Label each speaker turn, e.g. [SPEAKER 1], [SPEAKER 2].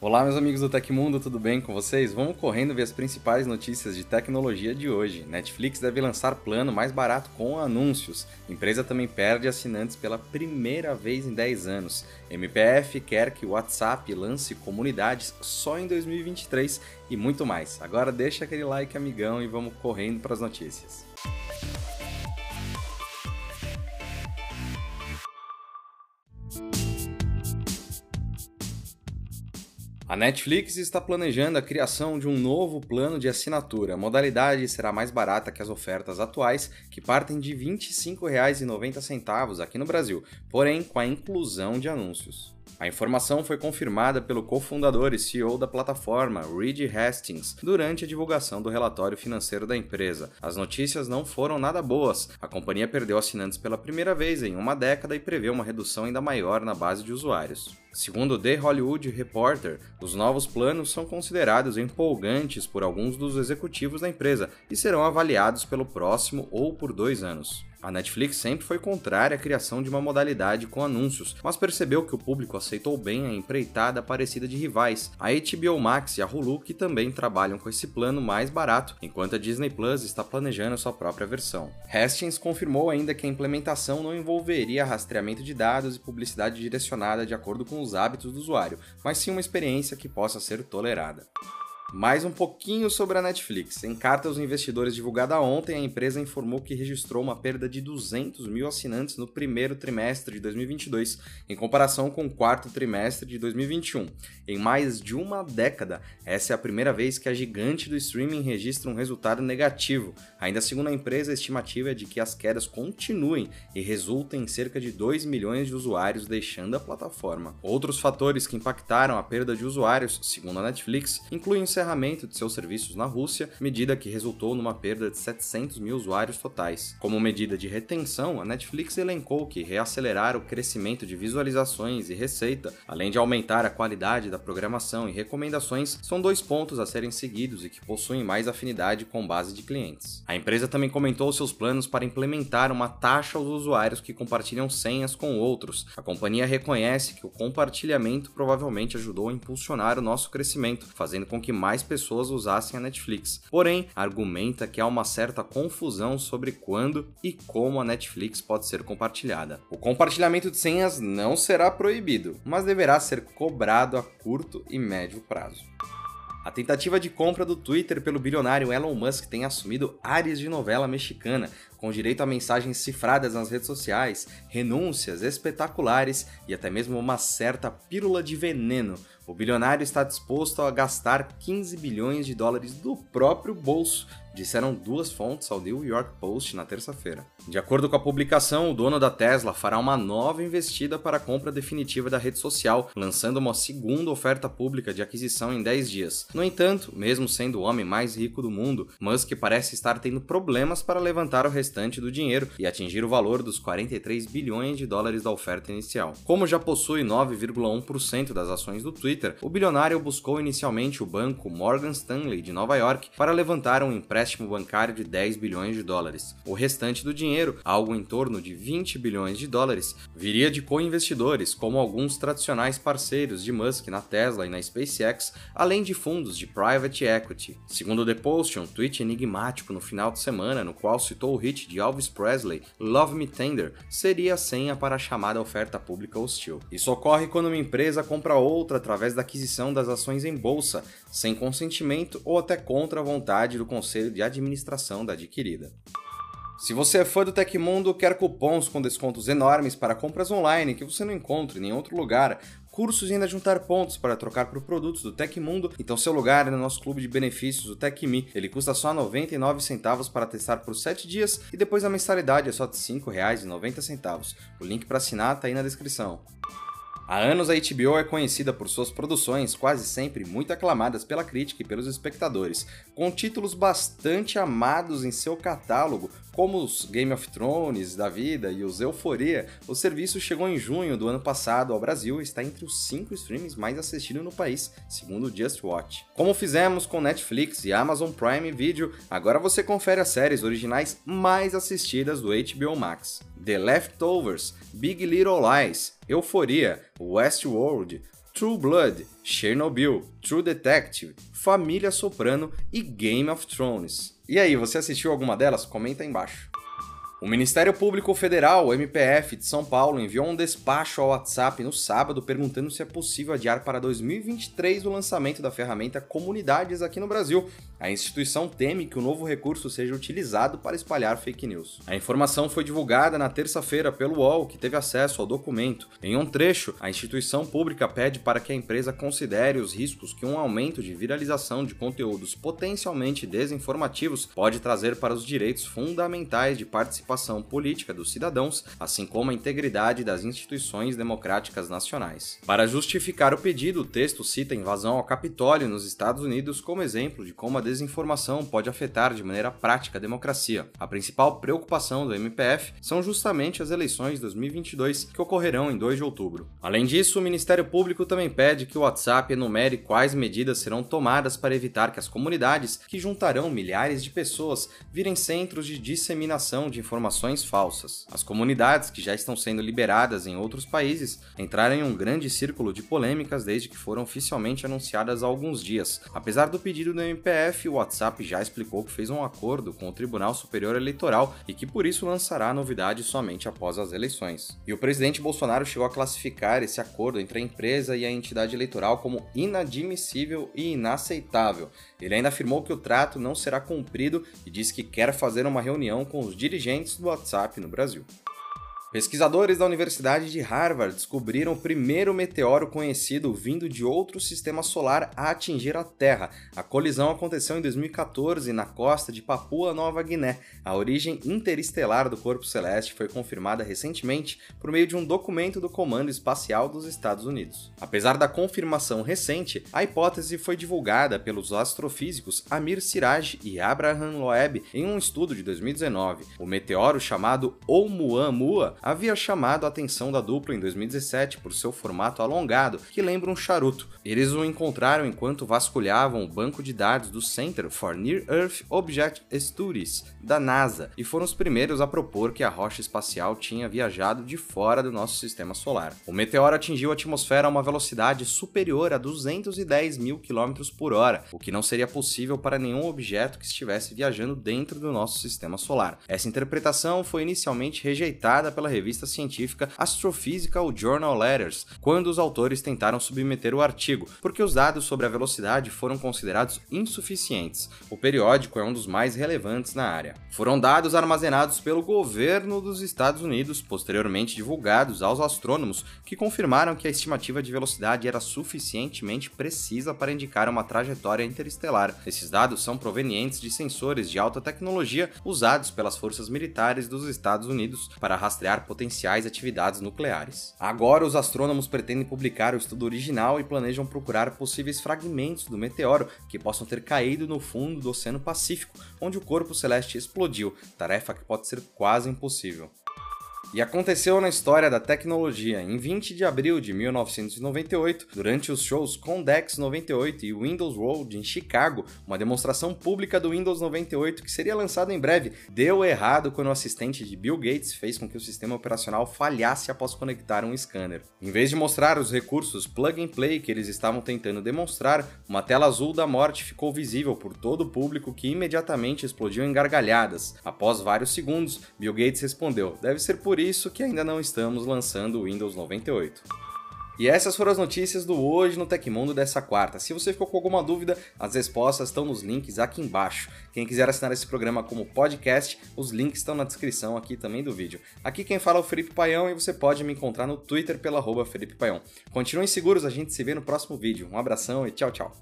[SPEAKER 1] Olá, meus amigos do Tecmundo, tudo bem com vocês? Vamos correndo ver as principais notícias de tecnologia de hoje. Netflix deve lançar plano mais barato com anúncios. Empresa também perde assinantes pela primeira vez em 10 anos. MPF quer que o WhatsApp lance comunidades só em 2023 e muito mais. Agora deixa aquele like, amigão, e vamos correndo para as notícias. A Netflix está planejando a criação de um novo plano de assinatura. A modalidade será mais barata que as ofertas atuais, que partem de R$ 25,90 aqui no Brasil, porém com a inclusão de anúncios. A informação foi confirmada pelo cofundador e CEO da plataforma, Reed Hastings, durante a divulgação do relatório financeiro da empresa. As notícias não foram nada boas. A companhia perdeu assinantes pela primeira vez em uma década e prevê uma redução ainda maior na base de usuários. Segundo The Hollywood Reporter, os novos planos são considerados empolgantes por alguns dos executivos da empresa e serão avaliados pelo próximo ou por dois anos. A Netflix sempre foi contrária à criação de uma modalidade com anúncios, mas percebeu que o público aceitou bem a empreitada parecida de rivais, a HBO Max e a Hulu, que também trabalham com esse plano mais barato, enquanto a Disney Plus está planejando sua própria versão. Hastings confirmou ainda que a implementação não envolveria rastreamento de dados e publicidade direcionada de acordo com os hábitos do usuário, mas sim uma experiência que possa ser tolerada. Mais um pouquinho sobre a Netflix. Em carta aos investidores divulgada ontem, a empresa informou que registrou uma perda de 200 mil assinantes no primeiro trimestre de 2022, em comparação com o quarto trimestre de 2021. Em mais de uma década, essa é a primeira vez que a gigante do streaming registra um resultado negativo. Ainda segundo a empresa, a estimativa é de que as quedas continuem e resultem em cerca de 2 milhões de usuários deixando a plataforma. Outros fatores que impactaram a perda de usuários, segundo a Netflix, incluem encerramento de seus serviços na Rússia, medida que resultou numa perda de 700 mil usuários totais. Como medida de retenção, a Netflix elencou que reacelerar o crescimento de visualizações e receita, além de aumentar a qualidade da programação e recomendações, são dois pontos a serem seguidos e que possuem mais afinidade com base de clientes. A empresa também comentou seus planos para implementar uma taxa aos usuários que compartilham senhas com outros. A companhia reconhece que o compartilhamento provavelmente ajudou a impulsionar o nosso crescimento, fazendo com que mais mais pessoas usassem a Netflix. Porém, argumenta que há uma certa confusão sobre quando e como a Netflix pode ser compartilhada. O compartilhamento de senhas não será proibido, mas deverá ser cobrado a curto e médio prazo. A tentativa de compra do Twitter pelo bilionário Elon Musk tem assumido áreas de novela mexicana, com direito a mensagens cifradas nas redes sociais, renúncias espetaculares e até mesmo uma certa pílula de veneno o bilionário está disposto a gastar 15 bilhões de dólares do próprio bolso disseram duas fontes ao New York Post na terça-feira. De acordo com a publicação, o dono da Tesla fará uma nova investida para a compra definitiva da rede social, lançando uma segunda oferta pública de aquisição em 10 dias. No entanto, mesmo sendo o homem mais rico do mundo, Musk parece estar tendo problemas para levantar o restante do dinheiro e atingir o valor dos 43 bilhões de dólares da oferta inicial. Como já possui 9,1% das ações do Twitter, o bilionário buscou inicialmente o banco Morgan Stanley de Nova York para levantar um empréstimo bancário de 10 bilhões de dólares. O restante do dinheiro, algo em torno de 20 bilhões de dólares, viria de co-investidores, como alguns tradicionais parceiros de Musk na Tesla e na SpaceX, além de fundos de private equity. Segundo The Post, um tweet enigmático no final de semana, no qual citou o de Elvis Presley, Love Me Tender, seria a senha para a chamada oferta pública hostil. Isso ocorre quando uma empresa compra outra através da aquisição das ações em bolsa, sem consentimento ou até contra a vontade do conselho de administração da adquirida. Se você é fã do Tecmundo, quer cupons com descontos enormes para compras online que você não encontra em nenhum outro lugar, cursos e ainda juntar pontos para trocar por produtos do Tecmundo, então seu lugar é no nosso clube de benefícios, o TecMe. Ele custa só 99 centavos para testar por 7 dias e depois a mensalidade é só R$ 5,90. O link para assinar está aí na descrição. Há anos a HBO é conhecida por suas produções, quase sempre muito aclamadas pela crítica e pelos espectadores, com títulos bastante amados em seu catálogo, como os Game of Thrones da vida e os Euforia. O serviço chegou em junho do ano passado ao Brasil e está entre os cinco streams mais assistidos no país, segundo o Just Watch. Como fizemos com Netflix e Amazon Prime Video, agora você confere as séries originais mais assistidas do HBO Max. The Leftovers, Big Little Lies, Euforia, Westworld, True Blood, Chernobyl, True Detective, Família Soprano e Game of Thrones. E aí, você assistiu alguma delas? Comenta aí embaixo. O Ministério Público Federal, MPF, de São Paulo, enviou um despacho ao WhatsApp no sábado perguntando se é possível adiar para 2023 o lançamento da ferramenta Comunidades aqui no Brasil. A instituição teme que o novo recurso seja utilizado para espalhar fake news. A informação foi divulgada na terça-feira pelo UOL, que teve acesso ao documento. Em um trecho, a instituição pública pede para que a empresa considere os riscos que um aumento de viralização de conteúdos potencialmente desinformativos pode trazer para os direitos fundamentais de participação participação política dos cidadãos, assim como a integridade das instituições democráticas nacionais. Para justificar o pedido, o texto cita a invasão ao Capitólio nos Estados Unidos como exemplo de como a desinformação pode afetar de maneira prática a democracia. A principal preocupação do MPF são justamente as eleições de 2022 que ocorrerão em 2 de outubro. Além disso, o Ministério Público também pede que o WhatsApp enumere quais medidas serão tomadas para evitar que as comunidades, que juntarão milhares de pessoas, virem centros de disseminação de informações informações falsas. As comunidades, que já estão sendo liberadas em outros países, entraram em um grande círculo de polêmicas desde que foram oficialmente anunciadas há alguns dias. Apesar do pedido do MPF, o WhatsApp já explicou que fez um acordo com o Tribunal Superior Eleitoral e que por isso lançará a novidade somente após as eleições. E o presidente Bolsonaro chegou a classificar esse acordo entre a empresa e a entidade eleitoral como inadmissível e inaceitável. Ele ainda afirmou que o trato não será cumprido e disse que quer fazer uma reunião com os dirigentes do WhatsApp no Brasil. Pesquisadores da Universidade de Harvard descobriram o primeiro meteoro conhecido vindo de outro sistema solar a atingir a Terra. A colisão aconteceu em 2014 na costa de Papua Nova Guiné. A origem interestelar do corpo celeste foi confirmada recentemente por meio de um documento do Comando Espacial dos Estados Unidos. Apesar da confirmação recente, a hipótese foi divulgada pelos astrofísicos Amir Siraj e Abraham Loeb em um estudo de 2019. O meteoro chamado Oumuamua havia chamado a atenção da dupla em 2017 por seu formato alongado, que lembra um charuto. Eles o encontraram enquanto vasculhavam o banco de dados do Center for Near Earth Object Studies da NASA e foram os primeiros a propor que a rocha espacial tinha viajado de fora do nosso sistema solar. O meteoro atingiu a atmosfera a uma velocidade superior a 210 mil km por hora, o que não seria possível para nenhum objeto que estivesse viajando dentro do nosso sistema solar. Essa interpretação foi inicialmente rejeitada pela pela revista científica Astrophysical Journal Letters, quando os autores tentaram submeter o artigo, porque os dados sobre a velocidade foram considerados insuficientes. O periódico é um dos mais relevantes na área. Foram dados armazenados pelo governo dos Estados Unidos, posteriormente divulgados aos astrônomos, que confirmaram que a estimativa de velocidade era suficientemente precisa para indicar uma trajetória interestelar. Esses dados são provenientes de sensores de alta tecnologia usados pelas forças militares dos Estados Unidos para rastrear potenciais atividades nucleares. Agora, os astrônomos pretendem publicar o estudo original e planejam procurar possíveis fragmentos do meteoro que possam ter caído no fundo do Oceano Pacífico, onde o corpo celeste explodiu, tarefa que pode ser quase impossível. E aconteceu na história da tecnologia. Em 20 de abril de 1998, durante os shows Condex 98 e Windows World em Chicago, uma demonstração pública do Windows 98 que seria lançado em breve deu errado quando o assistente de Bill Gates fez com que o sistema operacional falhasse após conectar um scanner. Em vez de mostrar os recursos plug and play que eles estavam tentando demonstrar, uma tela azul da morte ficou visível por todo o público que imediatamente explodiu em gargalhadas. Após vários segundos, Bill Gates respondeu: "Deve ser por por isso que ainda não estamos lançando o Windows 98. E essas foram as notícias do Hoje no Tecmundo dessa quarta. Se você ficou com alguma dúvida, as respostas estão nos links aqui embaixo. Quem quiser assinar esse programa como podcast, os links estão na descrição aqui também do vídeo. Aqui quem fala é o Felipe Paião e você pode me encontrar no Twitter pela arroba Felipe Paião. Continuem seguros, a gente se vê no próximo vídeo. Um abração e tchau, tchau.